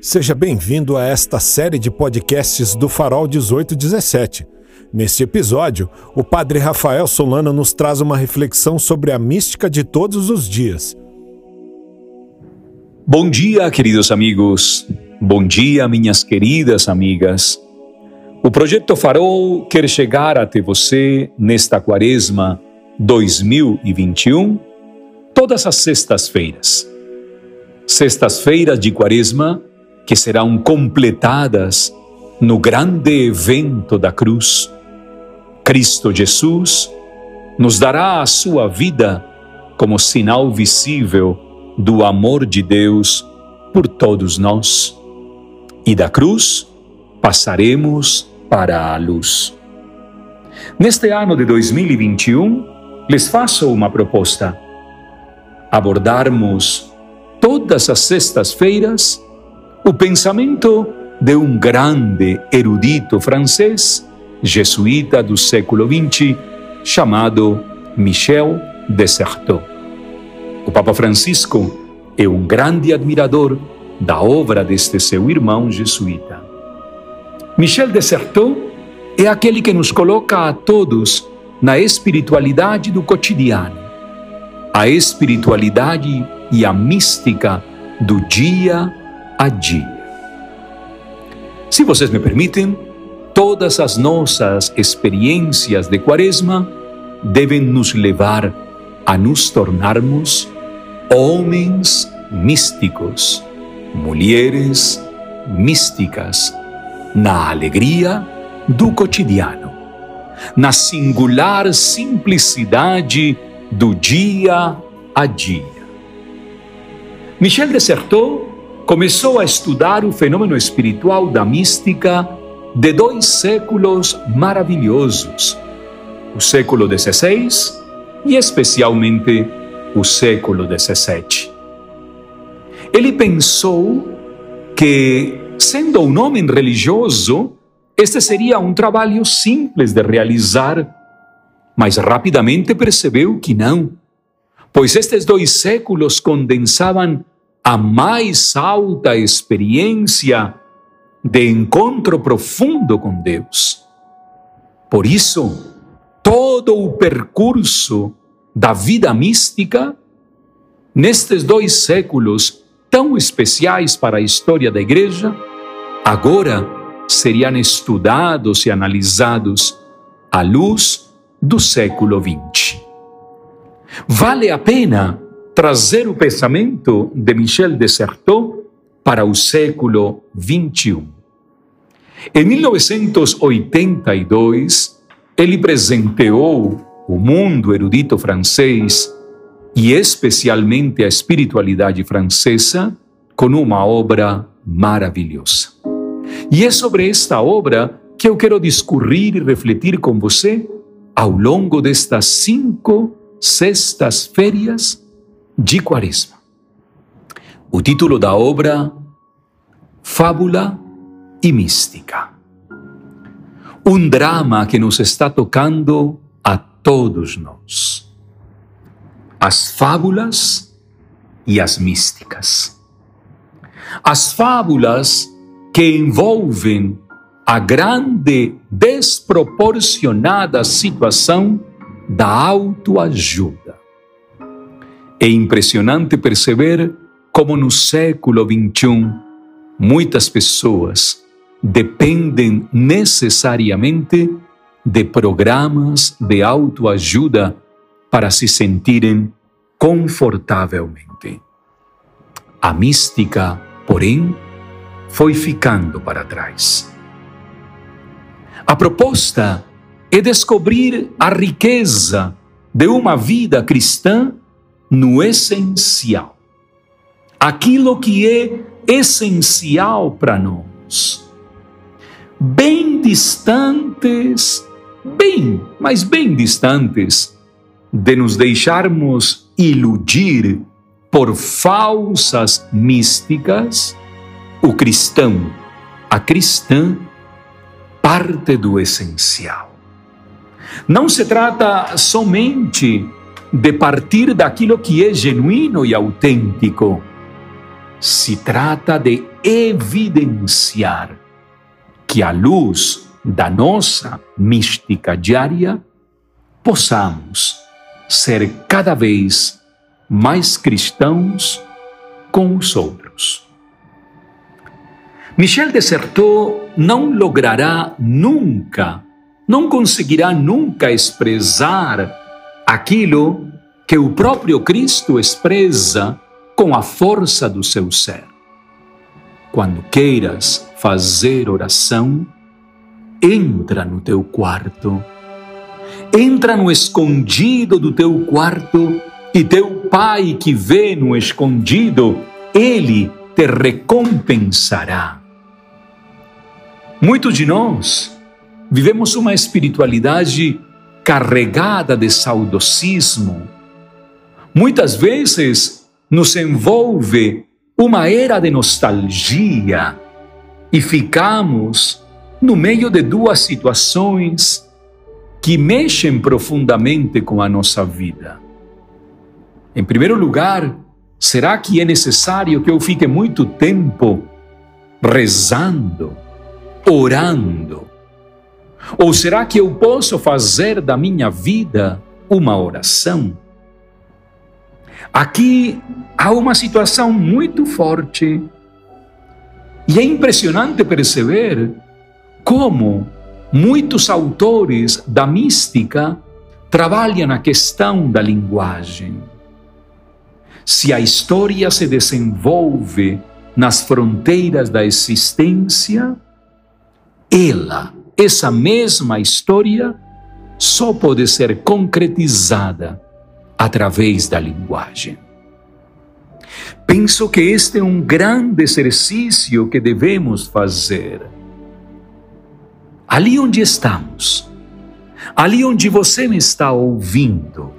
Seja bem-vindo a esta série de podcasts do Farol 1817. Neste episódio, o Padre Rafael Solano nos traz uma reflexão sobre a mística de todos os dias. Bom dia, queridos amigos. Bom dia, minhas queridas amigas. O projeto Farol quer chegar até você nesta quaresma 2021, todas as sextas-feiras. Sextas-feiras de quaresma que serão completadas no grande evento da cruz. Cristo Jesus nos dará a sua vida como sinal visível do amor de Deus por todos nós. E da cruz passaremos para a luz. Neste ano de 2021, lhes faço uma proposta: abordarmos todas as sextas-feiras o pensamento de um grande erudito francês, jesuíta do século XX, chamado Michel Desserteau. O Papa Francisco é um grande admirador da obra deste seu irmão jesuíta. Michel Desserteau é aquele que nos coloca a todos na espiritualidade do cotidiano, a espiritualidade e a mística do dia a dia. Se vocês me permitem, todas as nossas experiências de Quaresma devem nos levar a nos tornarmos homens místicos, mulheres místicas, na alegria do cotidiano, na singular simplicidade do dia a dia. Michel Dessertot começou a estudar o fenômeno espiritual da mística de dois séculos maravilhosos, o século XVI e especialmente o século XVII. Ele pensou que, sendo um homem religioso, este seria um trabalho simples de realizar, mas rapidamente percebeu que não, pois estes dois séculos condensavam a mais alta experiência de encontro profundo com Deus. Por isso, todo o percurso da vida mística, nestes dois séculos tão especiais para a história da Igreja, agora seriam estudados e analisados à luz do século XX. Vale a pena trazer o pensamento de Michel Dessertot para o século XXI. Em 1982, ele presenteou o mundo erudito francês e especialmente a espiritualidade francesa com uma obra maravilhosa. E é sobre esta obra que eu quero discorrer e refletir com você ao longo destas cinco sextas-férias de Quaresma. O título da obra, Fábula e Mística. Um drama que nos está tocando a todos nós. As fábulas e as místicas. As fábulas que envolvem a grande desproporcionada situação da autoajuda é impressionante perceber como no século XXI muitas pessoas dependem necessariamente de programas de autoajuda para se sentirem confortavelmente. A mística, porém, foi ficando para trás. A proposta é descobrir a riqueza de uma vida cristã no essencial. Aquilo que é essencial para nós. Bem distantes, bem, mas bem distantes de nos deixarmos iludir por falsas místicas, o cristão, a cristã, parte do essencial. Não se trata somente de partir daquilo que é genuíno e autêntico, se trata de evidenciar que, à luz da nossa mística diária, possamos ser cada vez mais cristãos com os outros. Michel Desertot não logrará nunca, não conseguirá nunca expressar aquilo que o próprio Cristo expressa com a força do seu ser. Quando queiras fazer oração, entra no teu quarto, entra no escondido do teu quarto e teu pai que vê no escondido, ele te recompensará. Muitos de nós vivemos uma espiritualidade carregada de saudosismo. Muitas vezes nos envolve uma era de nostalgia e ficamos no meio de duas situações que mexem profundamente com a nossa vida. Em primeiro lugar, será que é necessário que eu fique muito tempo rezando, orando? Ou será que eu posso fazer da minha vida uma oração? Aqui há uma situação muito forte e é impressionante perceber como muitos autores da mística trabalham a questão da linguagem. Se a história se desenvolve nas fronteiras da existência, ela, essa mesma história, só pode ser concretizada através da linguagem. Penso que este é um grande exercício que devemos fazer. Ali onde estamos, ali onde você me está ouvindo,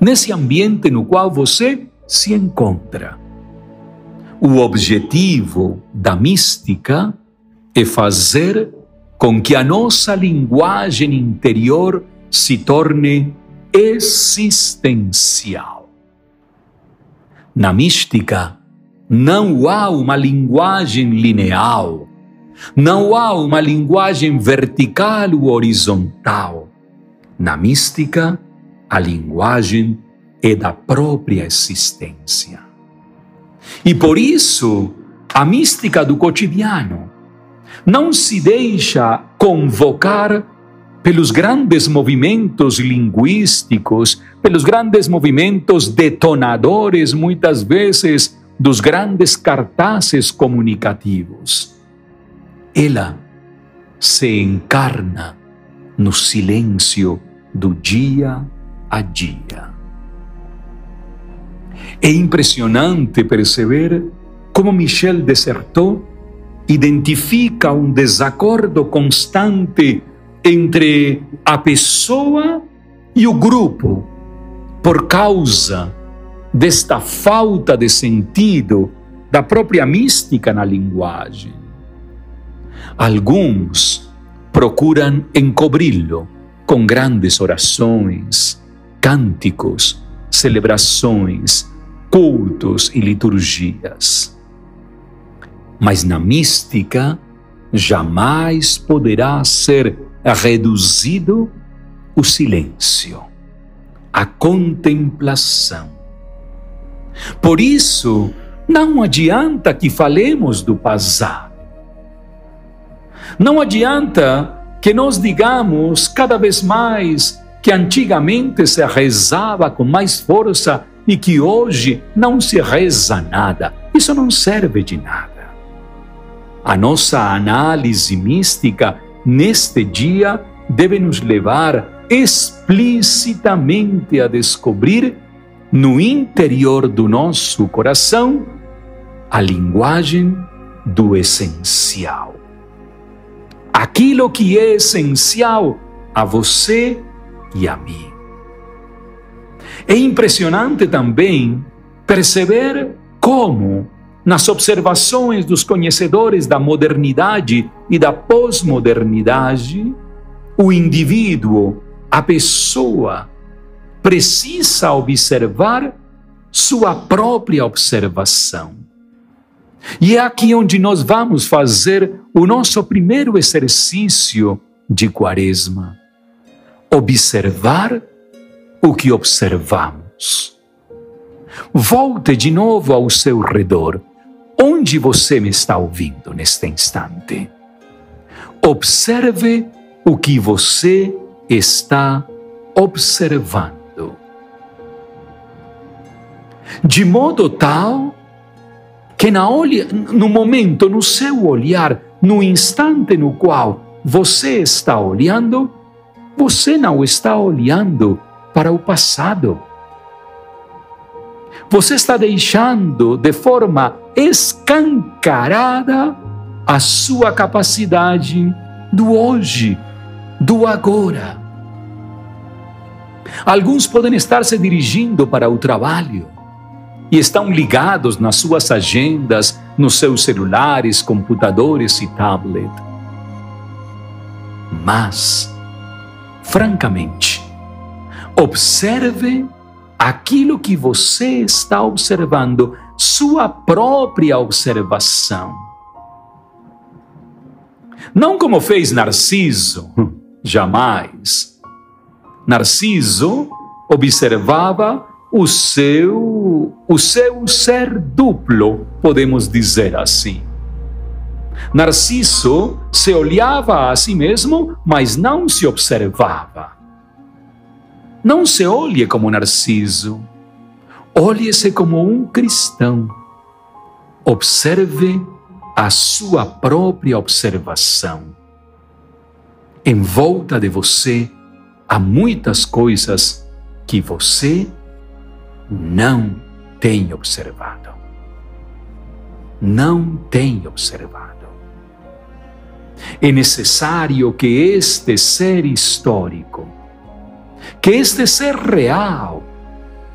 nesse ambiente no qual você se encontra. O objetivo da mística é fazer com que a nossa linguagem interior se torne existencial. Na mística, não há uma linguagem lineal, não há uma linguagem vertical ou horizontal. Na mística, a linguagem é da própria existência. E por isso, a mística do cotidiano não se deixa convocar pelos grandes movimentos linguísticos, pelos grandes movimentos detonadores, muitas vezes, dos grandes cartazes comunicativos. Ela se encarna no silêncio do dia a dia. É impressionante perceber como Michel Desertot identifica um desacordo constante entre a pessoa e o grupo por causa desta falta de sentido da própria mística na linguagem. Alguns procuram encobri-lo com grandes orações, cânticos, celebrações, cultos e liturgias. Mas na mística jamais poderá ser reduzido o silêncio, a contemplação. Por isso, não adianta que falemos do passado. Não adianta que nós digamos cada vez mais que antigamente se rezava com mais força e que hoje não se reza nada. Isso não serve de nada. A nossa análise mística neste dia deve nos levar explicitamente a descobrir no interior do nosso coração a linguagem do essencial. Aquilo que é essencial a você e a mim. É impressionante também perceber como, nas observações dos conhecedores da modernidade e da pós-modernidade, o indivíduo, a pessoa, precisa observar sua própria observação. E é aqui onde nós vamos fazer o nosso primeiro exercício de Quaresma: observar o que observamos. Volte de novo ao seu redor. Onde você me está ouvindo neste instante? Observe o que você está observando. De modo tal que na olha, no momento, no seu olhar, no instante no qual você está olhando, você não está olhando para o passado. Você está deixando de forma escancarada a sua capacidade do hoje, do agora. Alguns podem estar se dirigindo para o trabalho e estão ligados nas suas agendas, nos seus celulares, computadores e tablet. Mas, francamente, observe aquilo que você está observando, sua própria observação. Não como fez Narciso, jamais. Narciso observava o seu, o seu ser duplo, podemos dizer assim. Narciso se olhava a si mesmo, mas não se observava. Não se olhe como Narciso, olhe-se como um cristão. Observe a sua própria observação. Em volta de você há muitas coisas que você não tem observado. Não tem observado. É necessário que este ser histórico, que este ser real,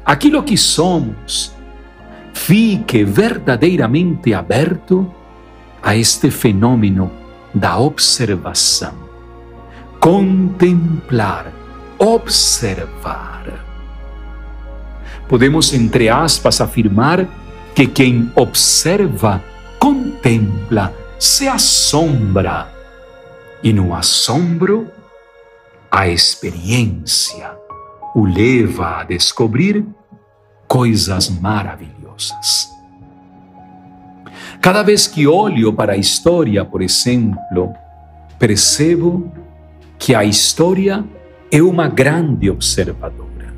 aquilo que somos, fique verdadeiramente aberto a este fenômeno da observação. Contemplar, observar. Podemos, entre aspas, afirmar que quem observa, contempla, se assombra. E no assombro, a experiência o leva a descobrir coisas maravilhosas. Cada vez que olho para a história, por exemplo, percebo que a história é uma grande observadora.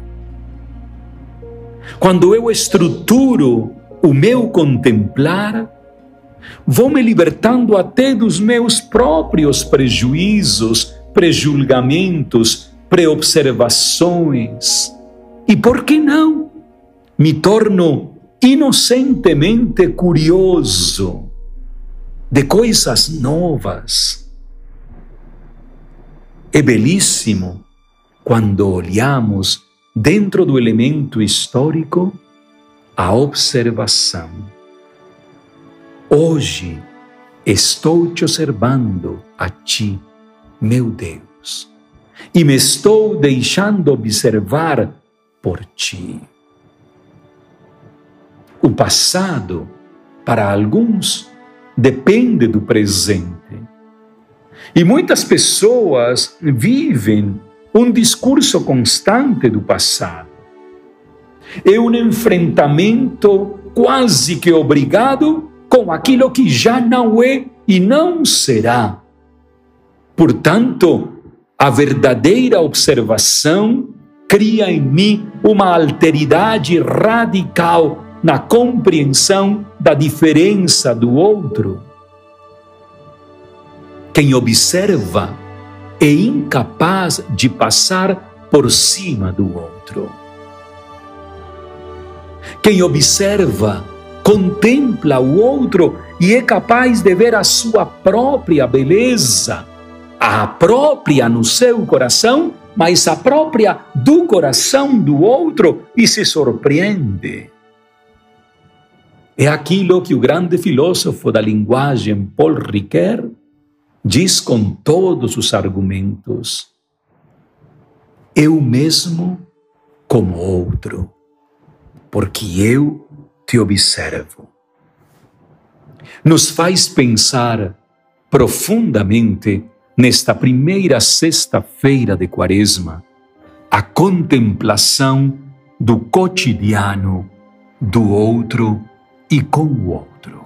Quando eu estruturo o meu contemplar, vou me libertando até dos meus próprios prejuízos, prejulgamentos, preobservações. E por que não? Me torno inocentemente curioso de coisas novas. É belíssimo quando olhamos dentro do elemento histórico a observação. Hoje estou te observando a ti, meu Deus, e me estou deixando observar por ti. O passado, para alguns, depende do presente. E muitas pessoas vivem um discurso constante do passado. É um enfrentamento quase que obrigado com aquilo que já não é e não será. Portanto, a verdadeira observação cria em mim uma alteridade radical na compreensão da diferença do outro. Quem observa é incapaz de passar por cima do outro. Quem observa, contempla o outro e é capaz de ver a sua própria beleza, a própria no seu coração, mas a própria do coração do outro e se surpreende. É aquilo que o grande filósofo da linguagem Paul Ricoeur diz com todos os argumentos: eu mesmo como outro, porque eu te observo. nos faz pensar profundamente nesta primeira sexta-feira de Quaresma, a contemplação do cotidiano do outro e com o outro.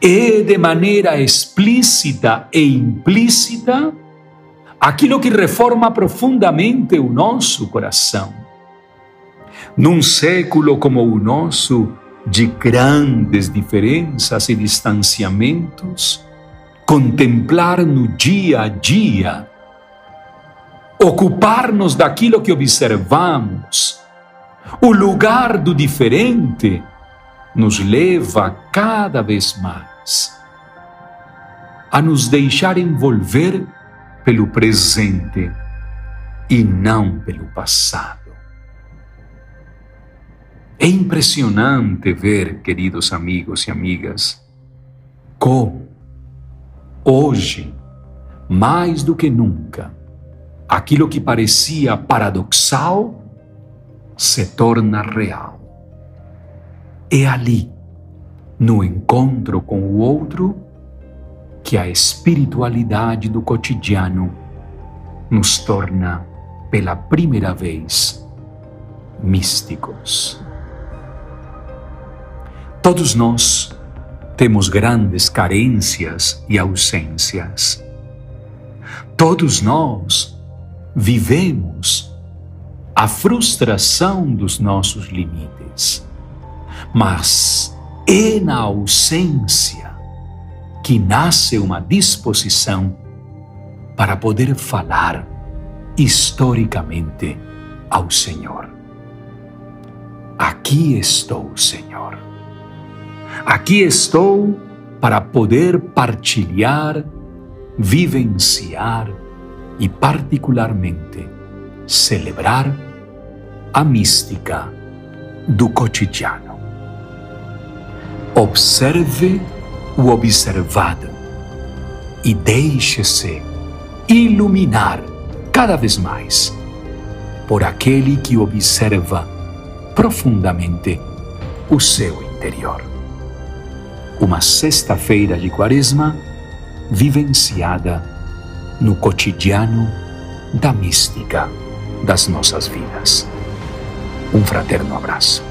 É de maneira explícita e implícita aquilo que reforma profundamente o nosso coração. Num século como o nosso, de grandes diferenças e distanciamentos, contemplar no dia a dia, ocupar-nos daquilo que observamos, o lugar do diferente, nos leva cada vez mais a nos deixar envolver pelo presente e não pelo passado. É impressionante ver, queridos amigos e amigas, como hoje, mais do que nunca, aquilo que parecia paradoxal se torna real. É ali, no encontro com o outro, que a espiritualidade do cotidiano nos torna, pela primeira vez, místicos. Todos nós temos grandes carências e ausências. Todos nós vivemos a frustração dos nossos limites. Mas é na ausência que nasce uma disposição para poder falar historicamente ao Senhor. Aqui estou, Senhor. Aqui estou para poder partilhar, vivenciar e, particularmente, celebrar a mística do cotidiano. Observe o observado e deixe-se iluminar cada vez mais por aquele que observa profundamente o seu interior uma sexta-feira de quaresma vivenciada no cotidiano da mística das nossas vidas. Um fraterno abraço.